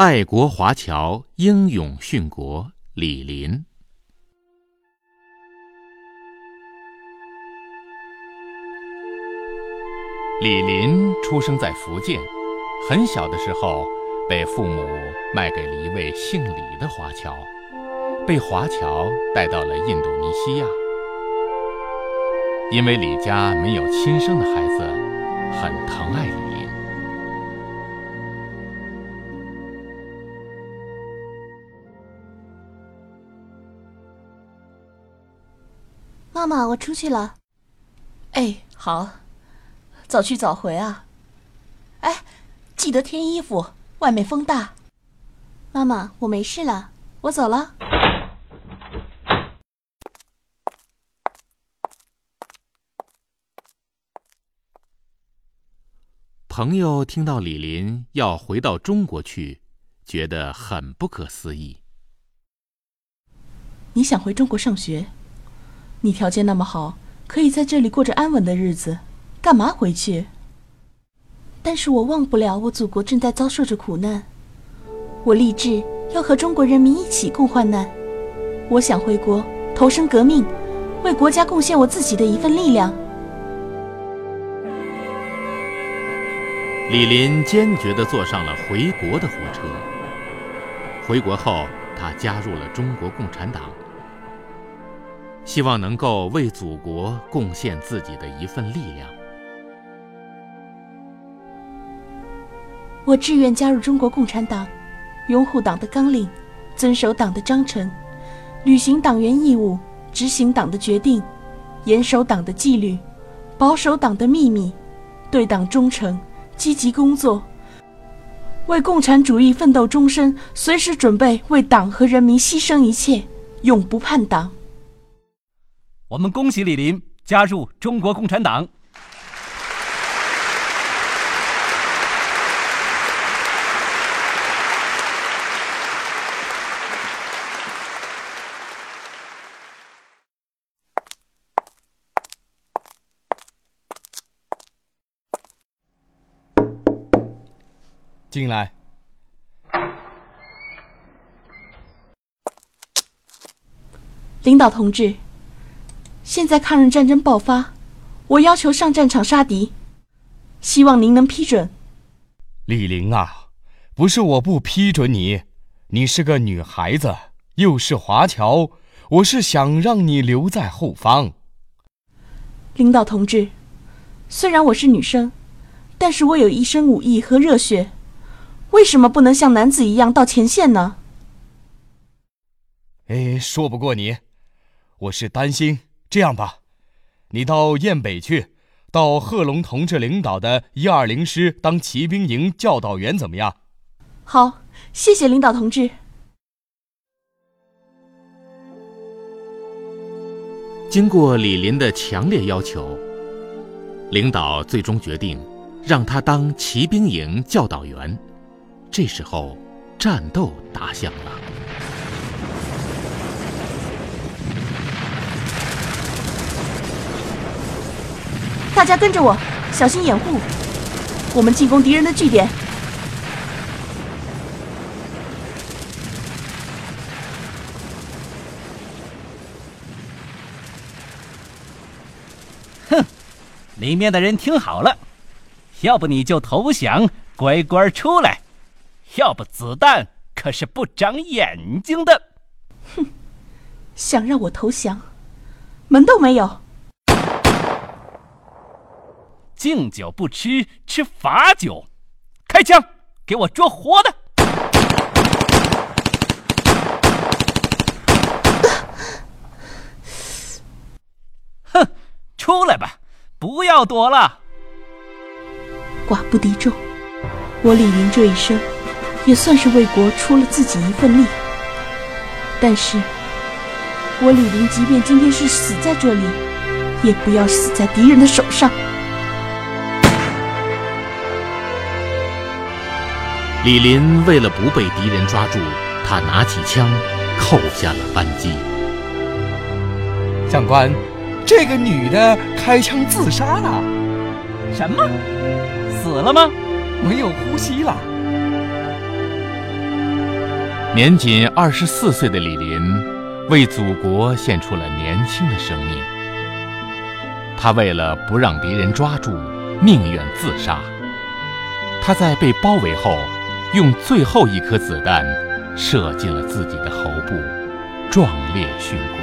爱国华侨英勇殉国，李林。李林出生在福建，很小的时候被父母卖给了一位姓李的华侨，被华侨带到了印度尼西亚。因为李家没有亲生的孩子，很疼爱李林。妈妈，我出去了。哎，好，早去早回啊。哎，记得添衣服，外面风大。妈妈，我没事了，我走了。朋友听到李林要回到中国去，觉得很不可思议。你想回中国上学？你条件那么好，可以在这里过着安稳的日子，干嘛回去？但是我忘不了我祖国正在遭受着苦难，我立志要和中国人民一起共患难。我想回国投身革命，为国家贡献我自己的一份力量。李林坚决地坐上了回国的火车。回国后，他加入了中国共产党。希望能够为祖国贡献自己的一份力量。我志愿加入中国共产党，拥护党的纲领，遵守党的章程，履行党员义务，执行党的决定，严守党的纪律，保守党的秘密，对党忠诚，积极工作，为共产主义奋斗终身，随时准备为党和人民牺牲一切，永不叛党。我们恭喜李林加入中国共产党。进来，领导同志。现在抗日战争爆发，我要求上战场杀敌，希望您能批准。李玲啊，不是我不批准你，你是个女孩子，又是华侨，我是想让你留在后方。领导同志，虽然我是女生，但是我有一身武艺和热血，为什么不能像男子一样到前线呢？哎，说不过你，我是担心。这样吧，你到雁北去，到贺龙同志领导的一二零师当骑兵营教导员，怎么样？好，谢谢领导同志。经过李林的强烈要求，领导最终决定让他当骑兵营教导员。这时候，战斗打响了。大家跟着我，小心掩护。我们进攻敌人的据点。哼，里面的人听好了，要不你就投降，乖乖出来；要不子弹可是不长眼睛的。哼，想让我投降，门都没有。敬酒不吃吃罚酒，开枪，给我捉活的！哼，出来吧，不要躲了。寡不敌众，我李林这一生也算是为国出了自己一份力。但是，我李林即便今天是死在这里，也不要死在敌人的手上。李林为了不被敌人抓住他拿起枪扣下了扳机。长官这个女的开枪自杀了。什么？死了吗？没有呼吸了。年仅二十四岁的李林为祖国献出了年轻的生命。他为了不让敌人抓住宁愿自杀。他在被包围后用最后一颗子弹射进了自己的喉部壮烈殉国